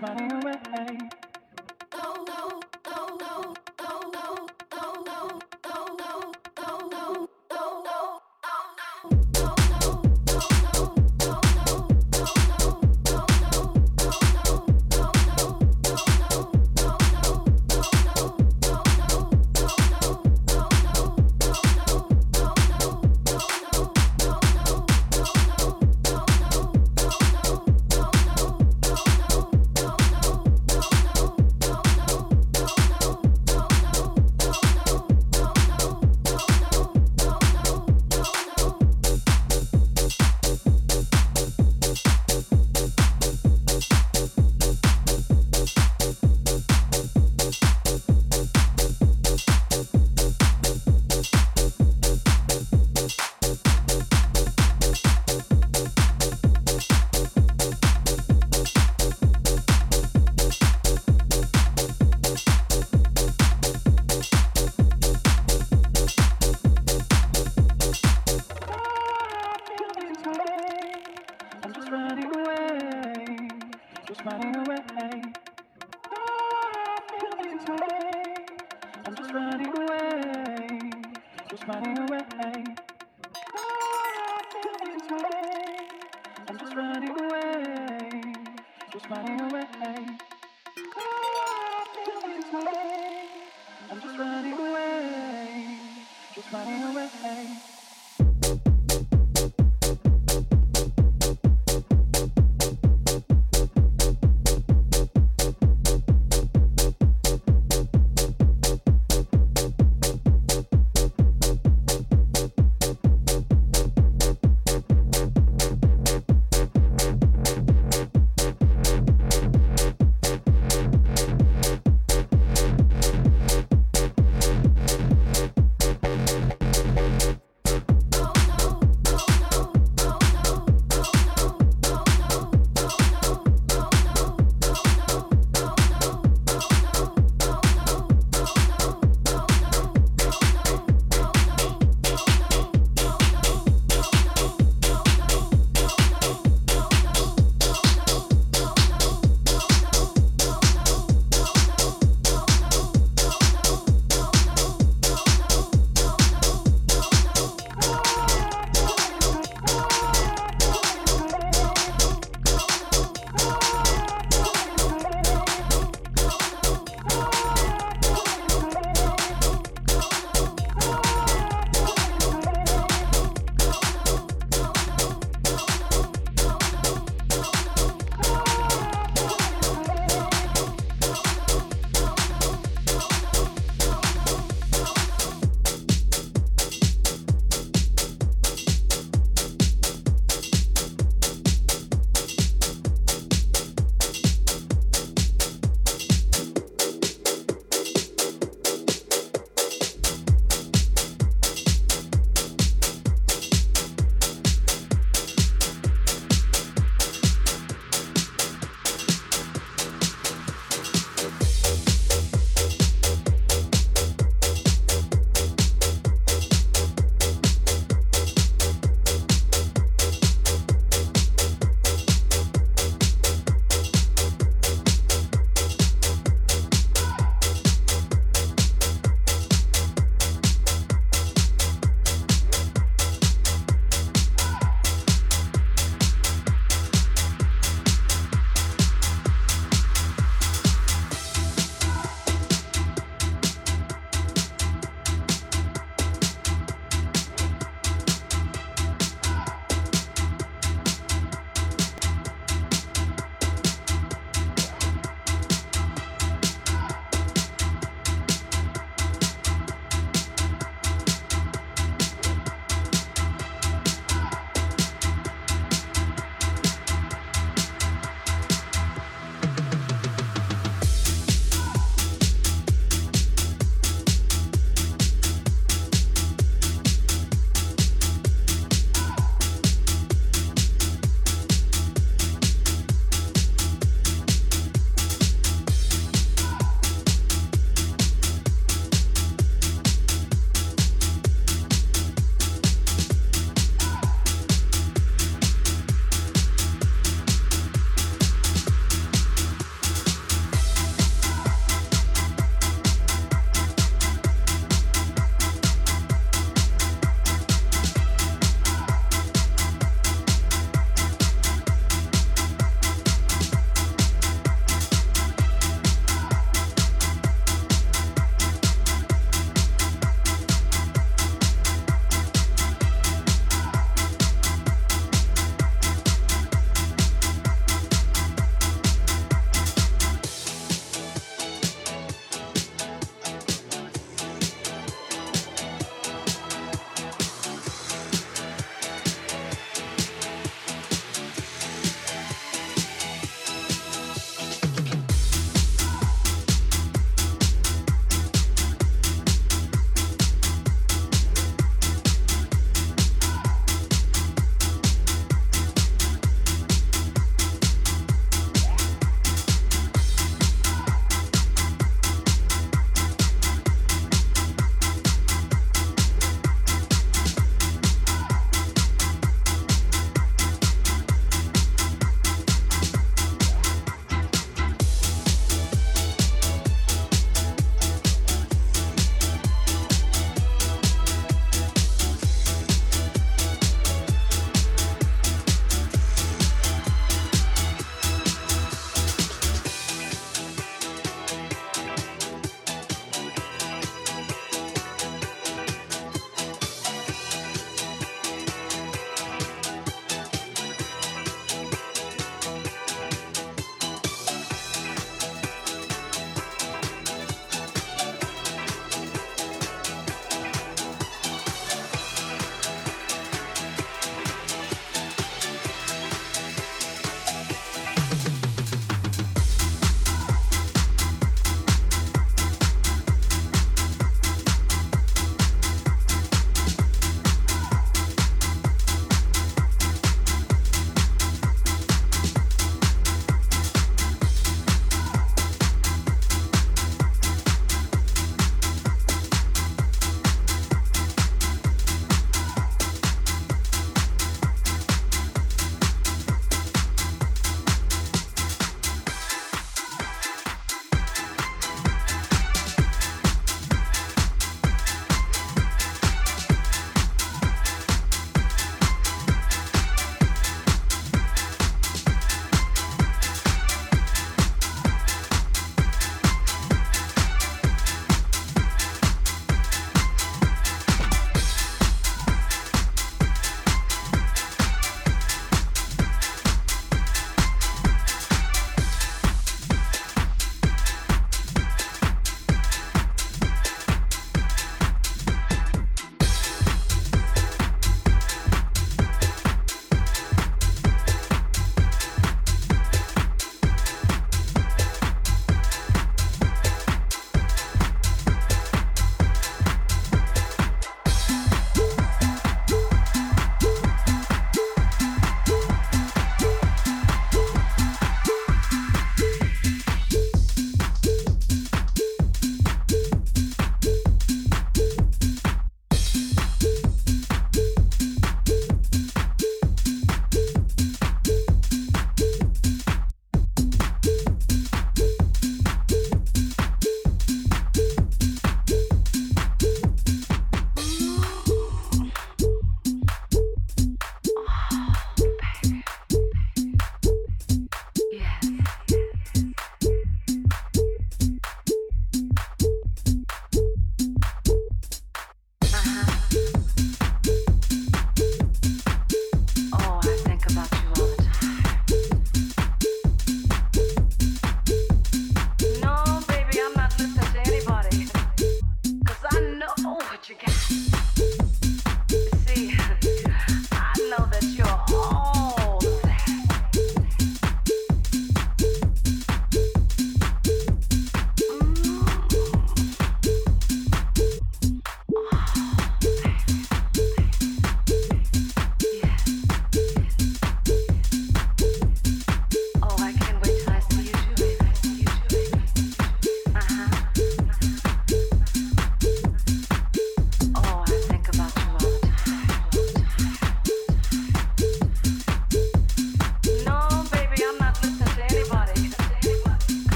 Just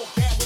full bad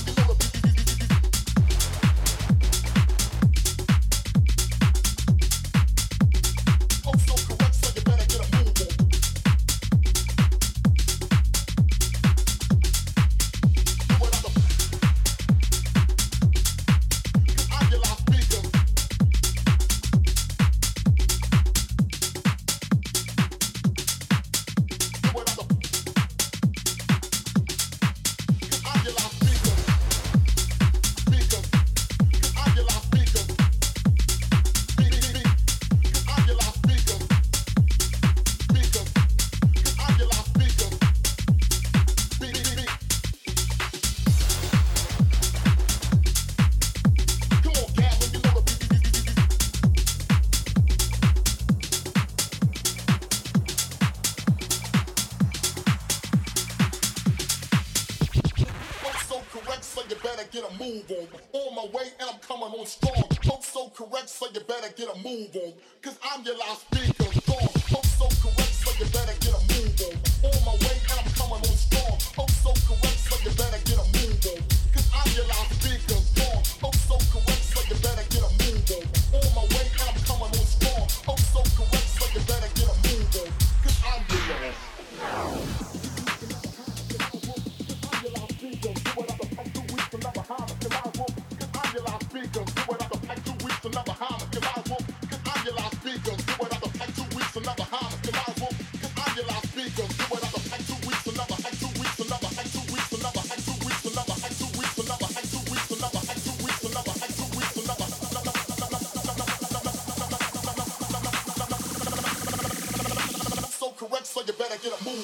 better get a move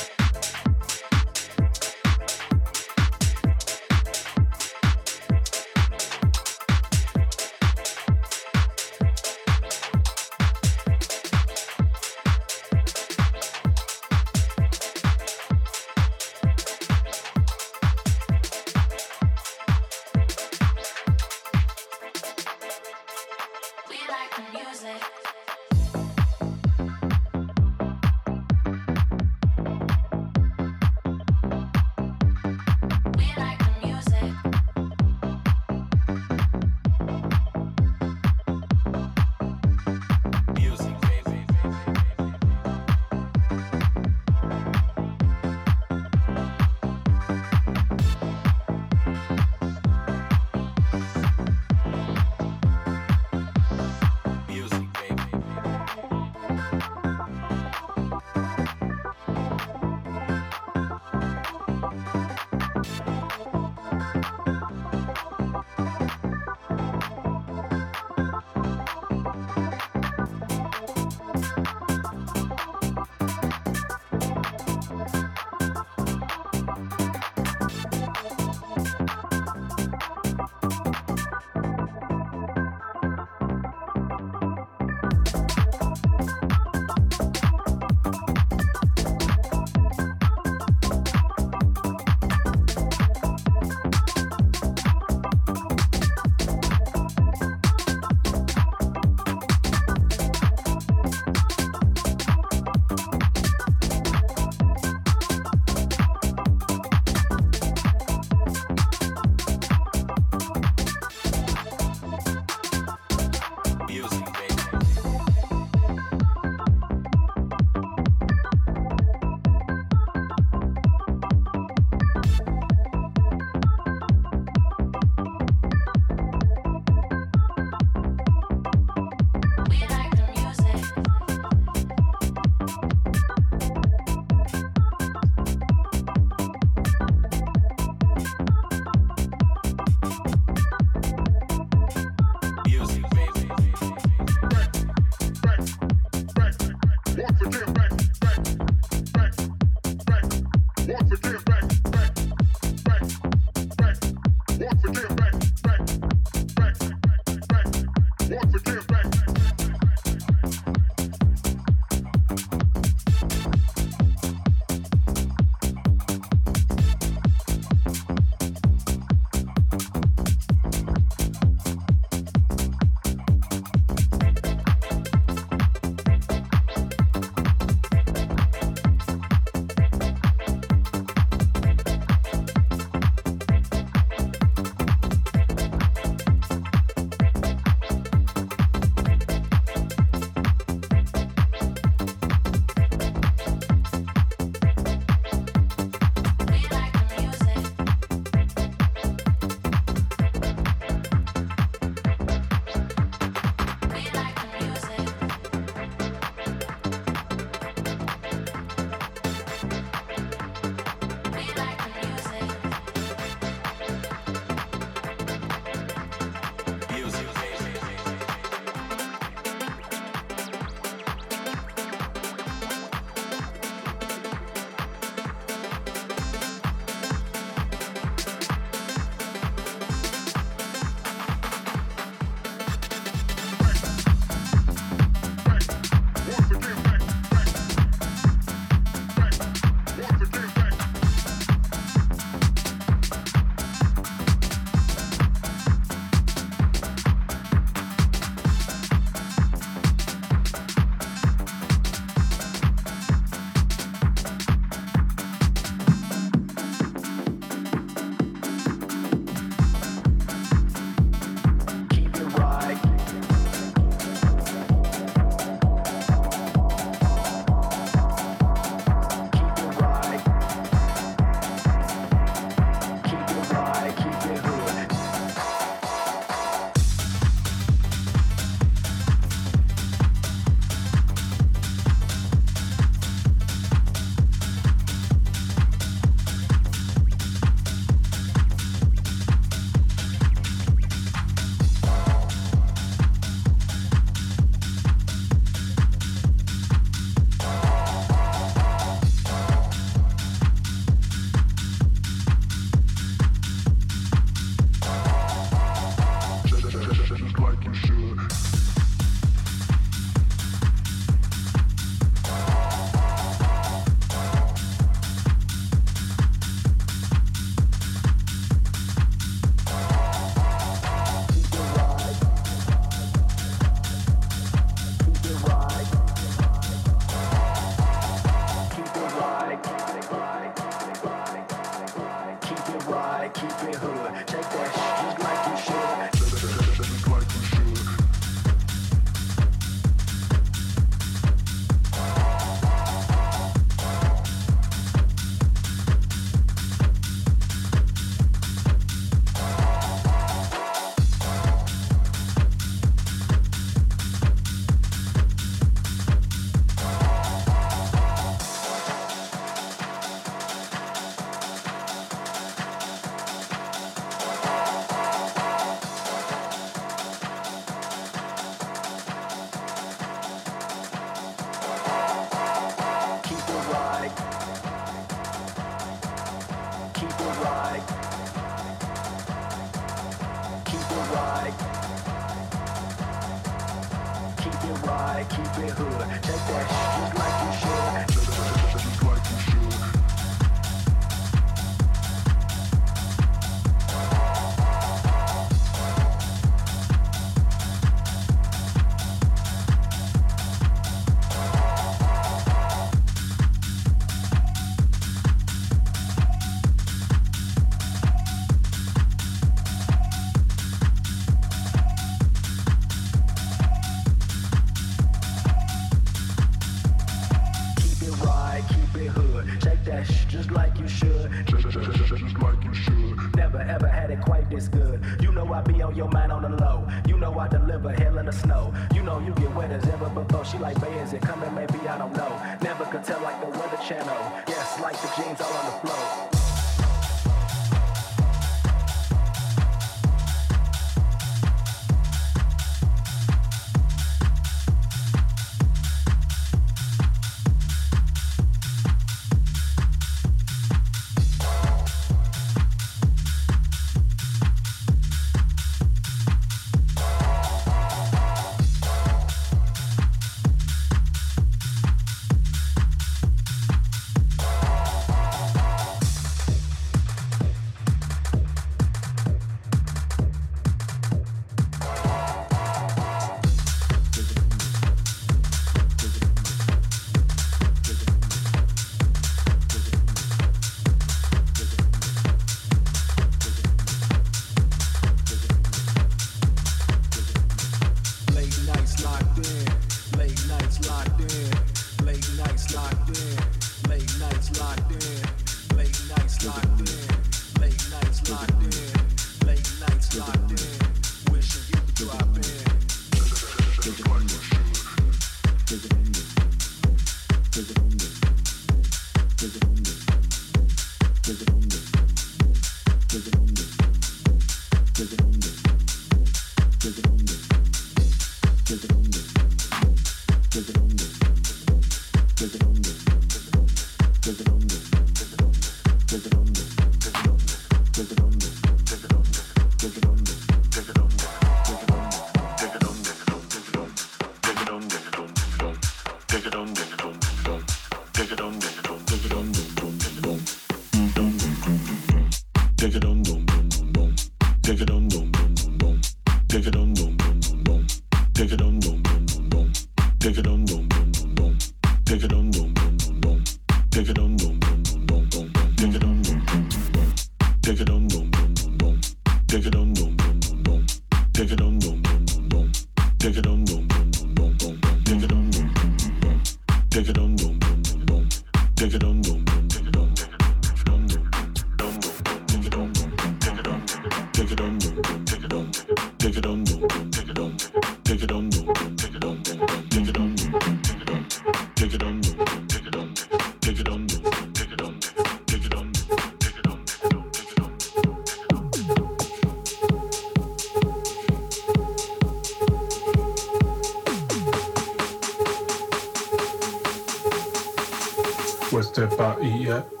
was the party at?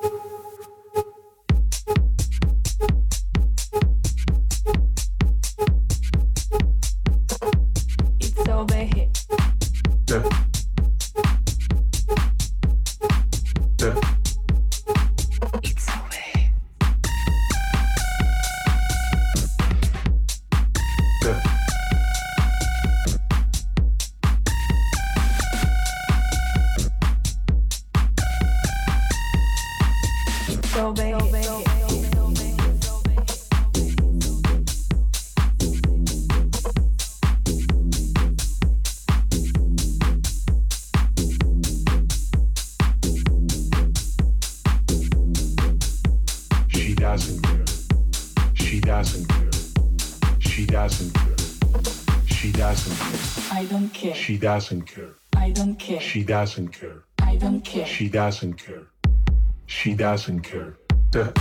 Doesn't care. I don't care. She doesn't care. I don't care. She doesn't care. She doesn't care. Duh.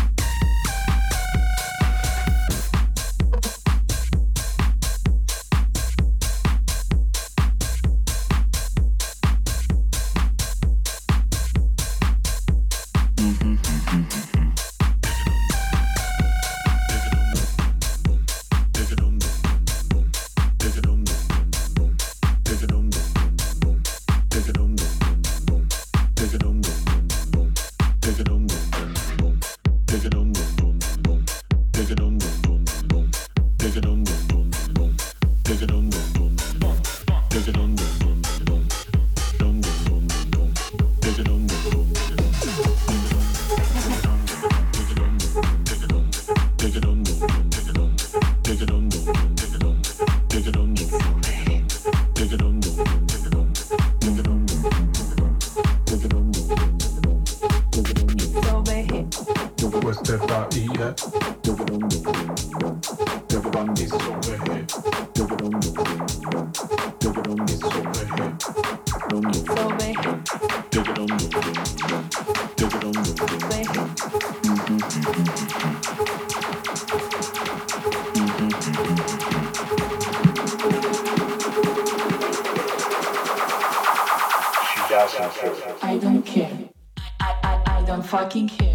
I don't care. I, I, I don't fucking care.